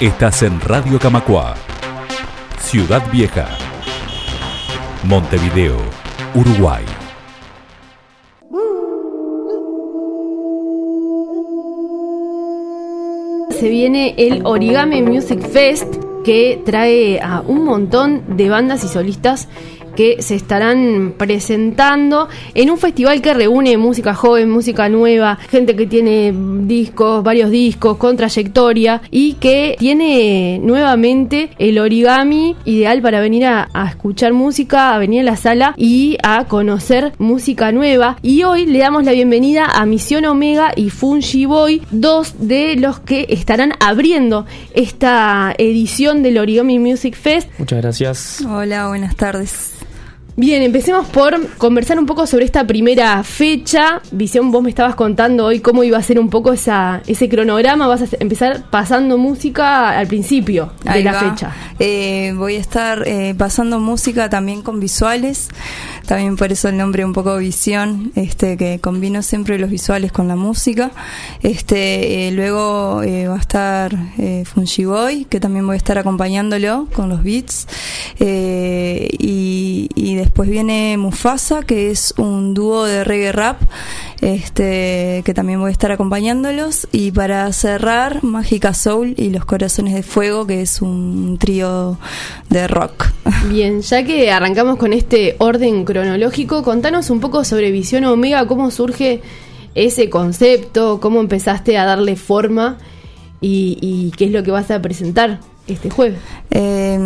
Estás en Radio Camacua, Ciudad Vieja, Montevideo, Uruguay. Se viene el Origami Music Fest que trae a un montón de bandas y solistas que se estarán presentando en un festival que reúne música joven, música nueva, gente que tiene discos, varios discos, con trayectoria y que tiene nuevamente el origami ideal para venir a, escuchar música, a venir a la sala y a conocer música nueva. Y hoy le damos la bienvenida a Misión Omega y Fungi Boy, dos de los que estarán abriendo esta edición del Origami Music Fest. Muchas gracias. Hola, buenas tardes. Bien, empecemos por conversar un poco sobre esta primera fecha. Visión, vos me estabas contando hoy cómo iba a ser un poco esa, ese cronograma. Vas a empezar pasando música al principio de la fecha. Eh, voy a estar eh, pasando música también con visuales. También por eso el nombre un poco visión, este que combino siempre los visuales con la música. Este eh, luego va a estar Fungi Boy, que también voy a estar acompañándolo con los beats. y, y Después viene Mufasa, que es un dúo de reggae rap, este, que también voy a estar acompañándolos. Y para cerrar, Mágica Soul y Los Corazones de Fuego, que es un trío de rock. Bien, ya que arrancamos con este orden cronológico, contanos un poco sobre Visión Omega, cómo surge ese concepto, cómo empezaste a darle forma y, qué es lo que vas a presentar este jueves. Eh,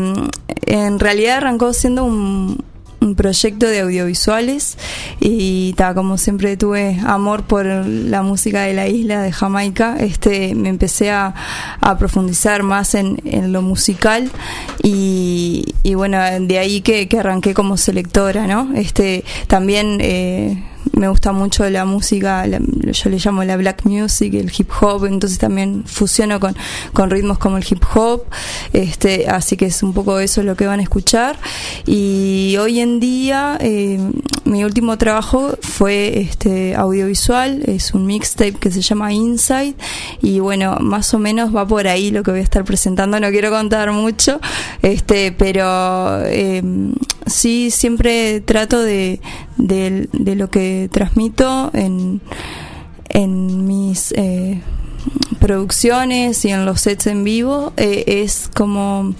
en realidad arrancó siendo un, un proyecto de audiovisuales y ta, como siempre tuve amor por la música de la isla de Jamaica, este me empecé a, profundizar más en, lo musical y, bueno, de ahí que, que, arranqué como selectora, ¿no? Este también eh, me gusta mucho la música, yo le llamo la black music, el hip hop, entonces también fusiono con, con ritmos como el hip hop, este, así que es un poco eso lo que van a escuchar. Y hoy en día eh, mi último trabajo fue este audiovisual, es un mixtape que se llama Inside y bueno, más o menos va por ahí lo que voy a estar presentando, no quiero contar mucho, este, pero eh, sí siempre trato de, de, lo que transmito en, en mis eh, producciones y en los sets en vivo eh, es como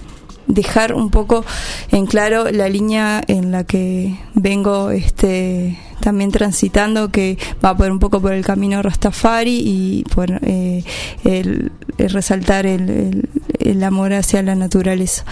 dejar un poco en claro la línea en la que vengo este también transitando que va por un poco por el camino Rastafari y por eh, el, resaltar el, el amor hacia la naturaleza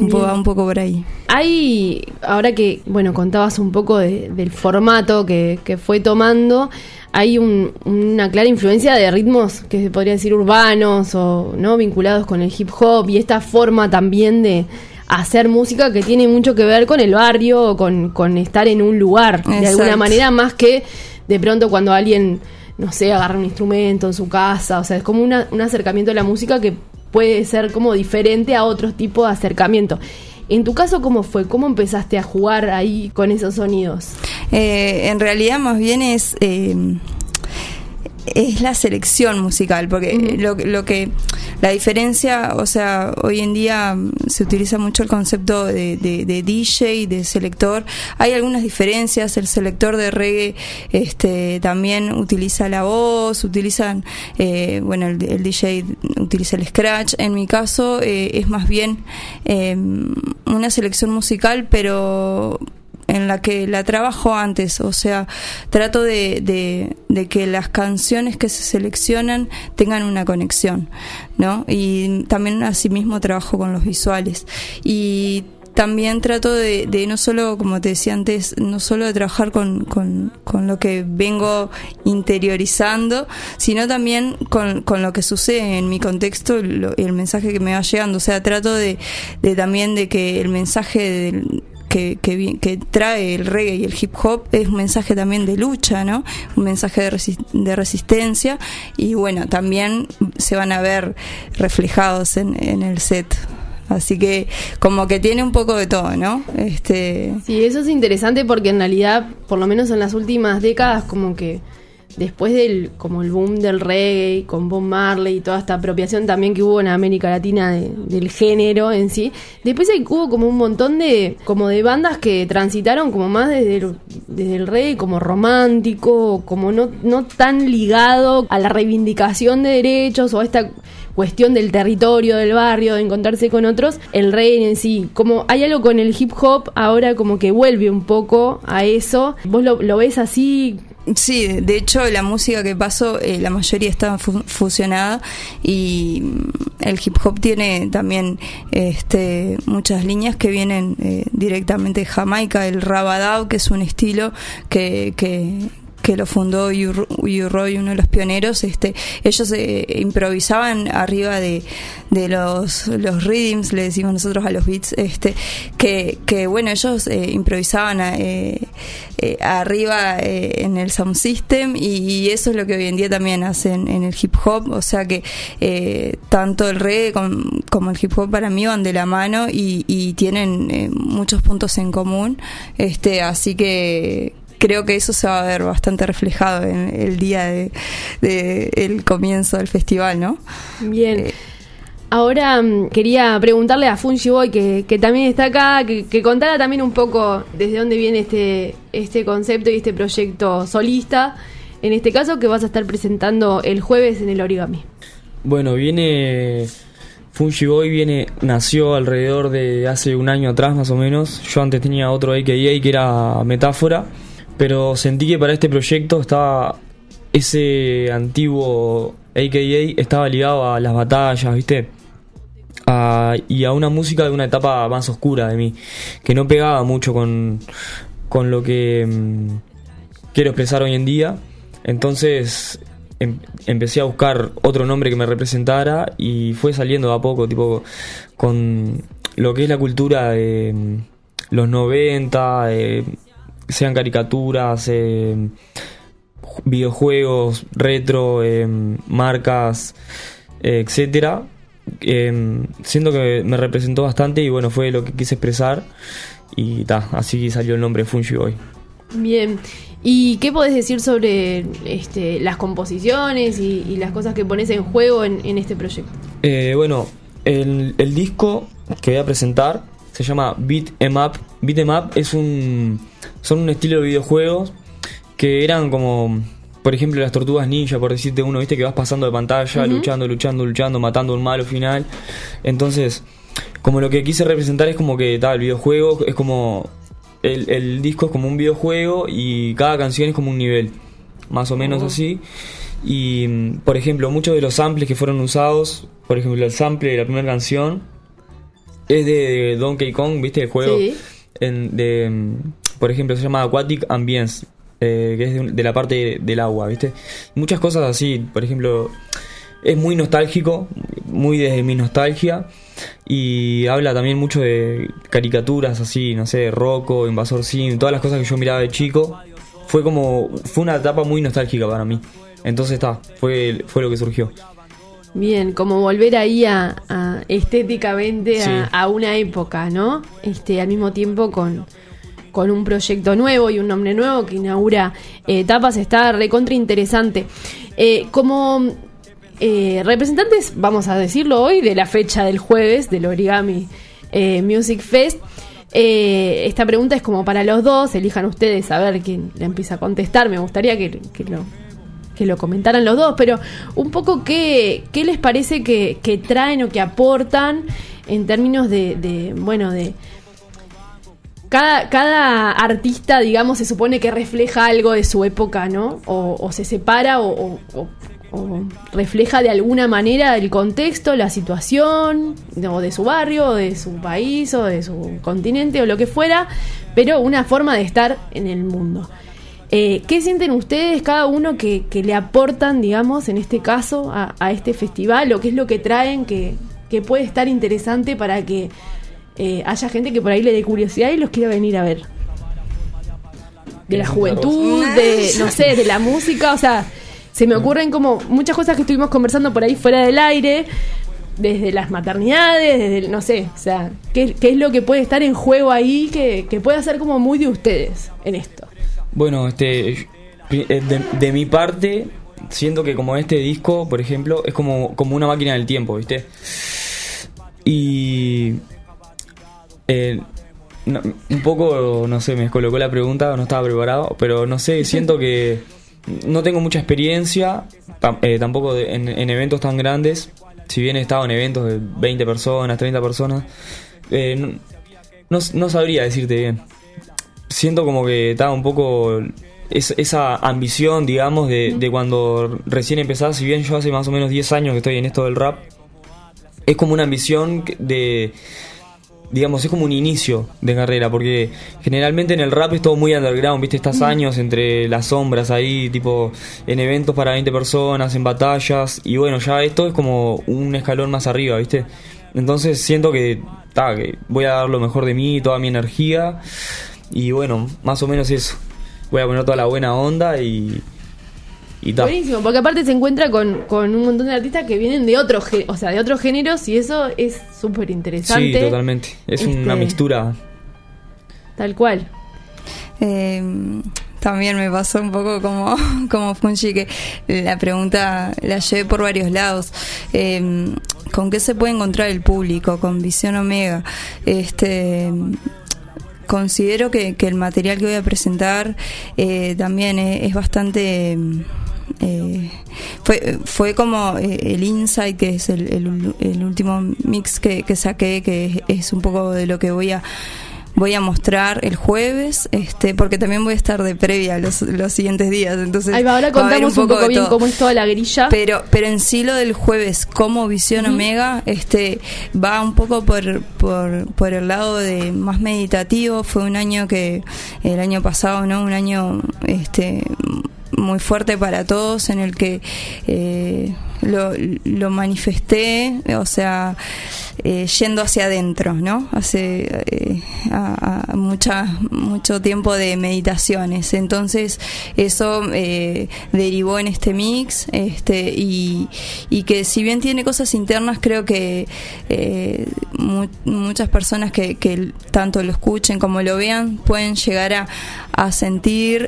un poco por ahí. Hay, ahora que, bueno, contabas un poco del formato que, fue tomando, hay una clara influencia de ritmos que se podría decir urbanos o no vinculados con el hip hop y esta forma también de hacer música que tiene mucho que ver con el barrio, con, con estar en un lugar, de alguna manera, más que de pronto cuando alguien, no sé, agarra un instrumento en su casa, o sea, es como un acercamiento a la música que puede ser como diferente a otros tipos de acercamiento. En tu caso, ¿cómo fue? ¿Cómo empezaste a jugar ahí con esos sonidos? Eh, en realidad, más bien es... Eh, es la selección musical, porque lo, lo, que la diferencia, o sea, hoy en día se utiliza mucho el concepto de, de, DJ, de selector. Hay algunas diferencias. El selector de reggae este, también utiliza la voz, utilizan, eh, bueno, el, DJ utiliza el scratch. En mi caso eh, es más bien eh, una selección musical, pero en la que la trabajo antes, o sea, trato de, de, que las canciones que se seleccionan tengan una conexión, ¿no? Y también asimismo trabajo con los visuales. Y también trato de, de, no solo, como te decía antes, no solo de trabajar con, con, lo que vengo interiorizando, sino también con, con, lo que sucede en mi contexto y el mensaje que me va llegando. O sea, trato de, de también de que el mensaje del que, que, trae el reggae y el hip hop es un mensaje también de lucha, ¿no? Un mensaje de, de resistencia y bueno, también se van a ver reflejados en, en el set. Así que como que tiene un poco de todo, ¿no? Este... Sí, eso es interesante porque en realidad, por lo menos en las últimas décadas, como que después del como el boom del reggae con Bob Marley y toda esta apropiación también que hubo en América Latina del género en sí, después hubo como un montón de como de bandas que transitaron como más desde el, desde el reggae como romántico, como no, no tan ligado a la reivindicación de derechos o a esta cuestión del territorio, del barrio, de encontrarse con otros, el rey en sí. Como hay algo con el hip hop ahora como que vuelve un poco a eso. ¿Vos lo ves así? Sí, de hecho la música que paso, eh, la mayoría está fusionada y mm, el hip hop tiene también este, muchas líneas que vienen eh, directamente de Jamaica, el rabadao, que es un estilo que, que, que lo fundó Roy, uno de los pioneros, este, ellos eh, improvisaban arriba de, de los, los rhythms, le decimos nosotros a los beats, este, que, que bueno, ellos eh, improvisaban eh, arriba en el sound system y, eso es lo que hoy en día también hacen en el hip hop, o sea que tanto el reggae como, el hip hop para mí van de la mano y, y tienen muchos puntos en común, este, así que creo que eso se va a ver bastante reflejado en el día de, el comienzo del festival, ¿no? Bien. Eh, Ahora mm, quería preguntarle a Fungi Boy, que, que también está acá, que, contara también un poco desde dónde viene este, este concepto y este proyecto solista, en este caso que vas a estar presentando el jueves en el Origami. Bueno, viene Fungi Boy viene, nació alrededor de hace un año atrás más o menos. Yo antes tenía otro AKA que era Metáfora pero sentí que para este proyecto estaba ese antiguo AKA estaba ligado a las batallas, ¿viste? y a una música de una etapa más oscura de mí, que no pegaba mucho con, con lo que mm, quiero expresar hoy en día. Entonces em, empecé a buscar otro nombre que me representara y fue saliendo a poco, tipo, con lo que es la cultura de mm, los 90, sean caricaturas, eh, videojuegos, retro, eh, marcas, eh, etcétera. siento que me representó bastante y bueno, fue lo que quise expresar y ta, así salió el nombre Fungi hoy. Bien, ¿y qué podés decir sobre este, las composiciones y, las cosas que pones en juego en, este proyecto? bueno, el, el, disco que voy a presentar se llama Beat Em Up. Beat Em Up es un son un estilo de videojuegos que eran como, por ejemplo, las tortugas ninja, por decirte uno, viste que vas pasando de pantalla, luchando, luchando, luchando, matando a un malo final. Entonces, como lo que quise representar es como que tal, el videojuego es como. El, disco es como un videojuego y cada canción es como un nivel, más o menos oh. así. Y, por ejemplo, muchos de los samples que fueron usados, por ejemplo, el sample de la primera canción es de Donkey Kong, ¿viste? El juego en, de, por ejemplo, se llama Aquatic Ambience, eh, que es de, la parte del agua, ¿viste? Muchas cosas así, por ejemplo, es muy nostálgico, muy desde mi nostalgia, y habla también mucho de caricaturas así, no sé, Rocco, Invasor Sim, todas las cosas que yo miraba de chico. Fue como, fue una etapa muy nostálgica para mí. Entonces está, fue, fue lo que surgió. Bien, como volver ahí a, estéticamente a, una época, ¿no? Este, al mismo tiempo con, con un proyecto nuevo y un nombre nuevo que inaugura eh, etapas, está recontra interesante. Eh, como eh, representantes, vamos a decirlo hoy, de la fecha del jueves del Origami Music Fest, esta pregunta es como para los dos, elijan ustedes a ver quién le empieza a contestar, me gustaría que, lo que lo comentaran los dos, pero un poco qué, qué les parece que, traen o que aportan en términos de bueno, de, cada, cada artista, digamos, se supone que refleja algo de su época, ¿no? O, se separa o, refleja de alguna manera el contexto, la situación, o de su barrio, o de su país, o de su continente, o lo que fuera, pero una forma de estar en el mundo. Eh, ¿Qué sienten ustedes, cada uno, que, le aportan, digamos, en este caso, a, este festival? ¿O qué es lo que traen que, que puede estar interesante para que eh, haya gente que por ahí le dé curiosidad y los quiera venir a ver. De la juventud, de, no sé, de la música, o sea, se me ocurren como muchas cosas que estuvimos conversando por ahí fuera del aire, desde las maternidades, desde, no sé, o sea, ¿qué, es lo que puede estar en juego ahí que, que puede ser como muy de ustedes en esto? Bueno, este, eh, de, de mi parte, siento que como este disco, por ejemplo, es como, como una máquina del tiempo, ¿viste? Y... eh, no, un poco, no sé, me descolocó la pregunta, no estaba preparado, pero no sé, siento que no tengo mucha experiencia, eh, tampoco de- en, en eventos tan grandes, si bien he estado en eventos de 20 personas, 30 personas, eh, no, no, no sabría decirte bien. Siento como que estaba un poco es- esa ambición, digamos, de, de cuando recién empezás, si bien yo hace más o menos 10 años que estoy en esto del rap, es como una ambición de digamos, es como un inicio de carrera, porque generalmente en el rap es todo muy underground, viste, estás años entre las sombras ahí, tipo, en eventos para 20 personas, en batallas, y bueno, ya esto es como un escalón más arriba, viste. Entonces siento que, ta, que voy a dar lo mejor de mí, toda mi energía, y bueno, más o menos eso. Voy a poner toda la buena onda y... Y ta. Buenísimo, porque aparte se encuentra con, con un montón de artistas que vienen de otros, o sea, de otros géneros y eso es súper Sí, interesante. totalmente. Es una Este, mixtura. Tal cual. Eh, también me pasó un poco como, como Fungi, que la pregunta la llevé por varios lados. Eh, ¿Con qué se puede encontrar el público? Con Visión Omega. Este considero que, que el material que voy a presentar eh, también es, bastante eh, fue, fue como eh, el Insight que es el, el- el último mix que, que saqué que es un poco de lo que voy a voy a mostrar el jueves este porque también voy a estar de previa los, los siguientes días entonces Ahí va, ahora va contamos un poco, de bien todo. cómo es toda la grilla. Pero, pero en sí lo del jueves como Visión Omega, este, va un poco por, por, por el lado de más meditativo. Fue un año que, el año pasado, ¿no? Un año, este, muy fuerte para todos en el que eh, lo, lo manifesté, o sea, eh, yendo hacia adentro, ¿no? Hace eh, mucha, mucho tiempo de meditaciones. Entonces, eso eh, derivó en este mix este y, y que si bien tiene cosas internas, creo que eh, mu- muchas personas que, que tanto lo escuchen como lo vean pueden llegar a, a sentir...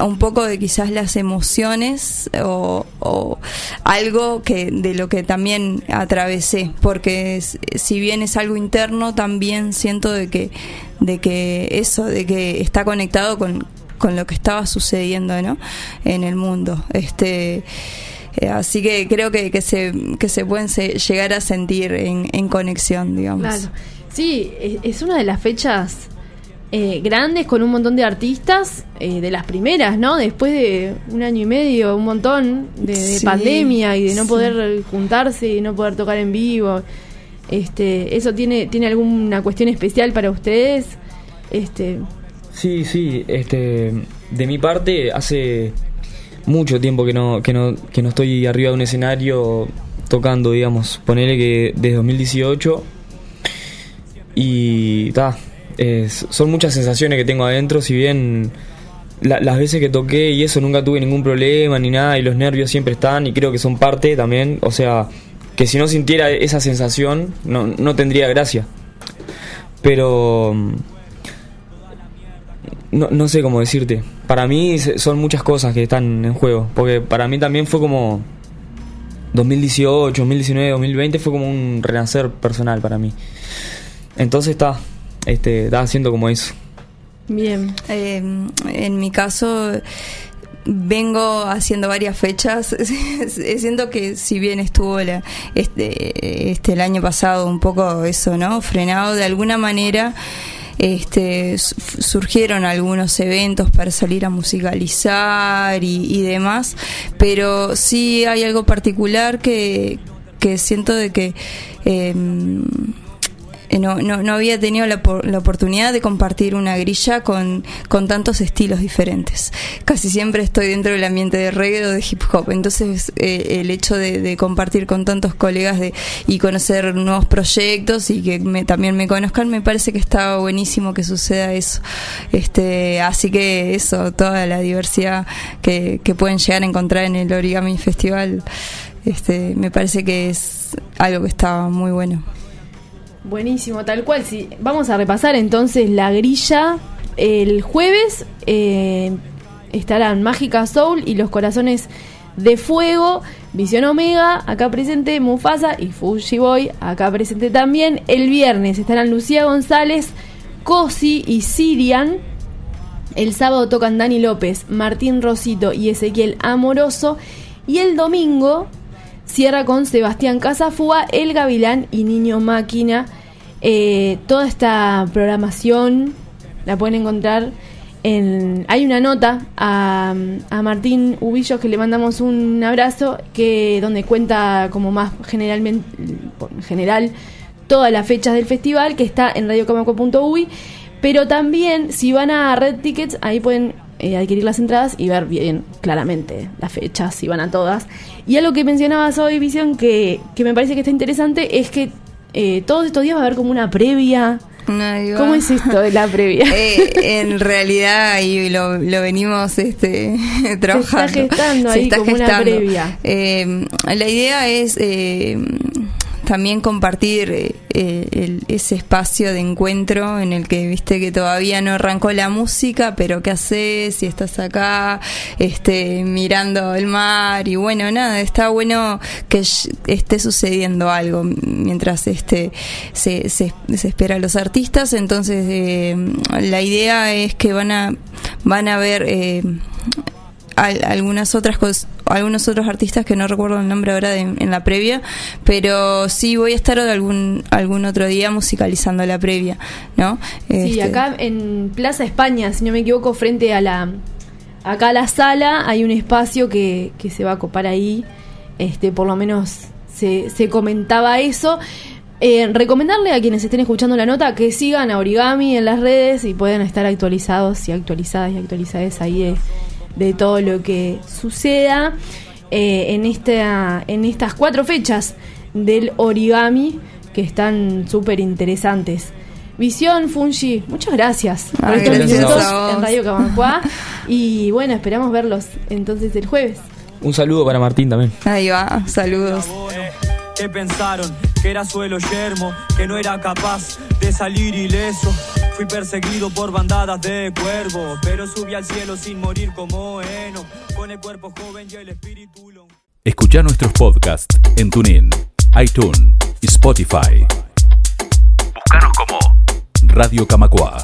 un poco de quizás las emociones o, o algo que de lo que también atravesé porque si bien es algo interno también siento de que de que eso de que está conectado con, con lo que estaba sucediendo ¿no? en el mundo este eh, así que creo que, que se que se pueden se- llegar a sentir en, en conexión digamos Claro. Sí, es, es una de las fechas eh, grandes con un montón de artistas, eh, de las primeras, ¿no? Después de un año y medio, un montón de, de Sí, pandemia y de no sí. poder juntarse y no poder tocar en vivo. Este, ¿Eso tiene, tiene alguna cuestión especial para ustedes? Este, Sí, sí, este, de mi parte hace mucho tiempo que no, que no, que no estoy arriba de un escenario tocando, digamos, ponele que desde 2018 y ta, es- son muchas sensaciones que tengo adentro, si bien la- las veces que toqué y eso nunca tuve ningún problema ni nada y los nervios siempre están y creo que son parte también, o sea, que si no sintiera esa sensación no, no tendría gracia. Pero mm, no, no sé cómo decirte. Para mí son muchas cosas que están en juego. Porque para mí también fue como 2018, 2019, 2020 fue como un renacer personal para mí. Entonces está, este, está haciendo como eso. bien. Eh, en mi caso, vengo haciendo varias fechas. Siento que si bien estuvo la- este, este el año pasado un poco eso, ¿no? Frenado de alguna manera. Este, su- surgieron algunos eventos para salir a musicalizar y, y demás, pero sí hay algo particular que, que siento de que em, no, no, no había tenido la, la oportunidad de compartir una grilla con, con tantos estilos diferentes. Casi siempre estoy dentro del ambiente de reggae o de hip hop, entonces eh, el hecho de, de compartir con tantos colegas de, y conocer nuevos proyectos y que me- también me conozcan, me parece que está buenísimo que suceda eso. Este, así que eso, toda la diversidad que, que pueden llegar a encontrar en el Origami Festival, este, me parece que es algo que está muy bueno. Buenísimo, tal cual. Sí. Vamos a repasar entonces la grilla. El jueves eh, estarán Mágica Soul y Los Corazones de Fuego, Visión Omega, acá presente Mufasa y Fuji Boy, acá presente también. El viernes estarán Lucía González, Cosi y Sirian. El sábado tocan Dani López, Martín Rosito y Ezequiel Amoroso. Y el domingo cierra con Sebastián Casafúa, El Gavilán y Niño Máquina. Eh, toda esta programación la pueden encontrar en... Hay una nota a, a Martín Ubillos que le mandamos un abrazo, que donde cuenta como más generalmente, en general, todas las fechas del festival, que está en radiocamaco.uy. Pero también, si van a Red Tickets, ahí pueden eh, adquirir las entradas y ver bien claramente las fechas, si van a todas. Y algo que mencionabas hoy, Visión, que, que me parece que está interesante, es que eh, todos estos días va a haber como una previa. ¿Cómo es esto de la previa? Eh, en realidad y lo, lo venimos este, trabajando. Se está gestando ahí como una previa. La idea es también compartir eh, el- ese espacio de encuentro en el que viste que todavía no arrancó la música, pero qué haces si estás acá, este, mirando el mar y bueno, nada, está bueno que esté sucediendo algo mientras este se, se, se espera a los artistas, entonces eh, la idea es que van a van a ver eh, al- algunas otras algunos otros artistas que no recuerdo el nombre ahora de- en la previa pero sí voy a estar algún algún otro día musicalizando la previa no Sí, Este, acá en Plaza España, si no me equivoco, frente a la acá a la sala hay un espacio que, que se va a copar ahí. Este, por lo menos se, se comentaba eso. Eh, recomendarle a quienes estén escuchando la nota que sigan a Origami en las redes y puedan estar actualizados y actualizadas y actualizadas ahí de, de todo lo que suceda eh, en, esta, en estas cuatro fechas del origami que están súper interesantes. Visión, Fungi, muchas gracias por estos gracias a minutos en Radio Camacuá. y bueno, esperamos verlos entonces el jueves. Un saludo para Martín también. ahí va saludos ¿Qué pensaron? Que era suelo yermo, que no era capaz de salir ileso. Fui perseguido por bandadas de cuervos, pero subí al cielo sin morir como heno, con el cuerpo joven y el espíritu long. Escucha nuestros podcasts en TuneIn, iTunes y Spotify. Búscanos como Radio Camacua.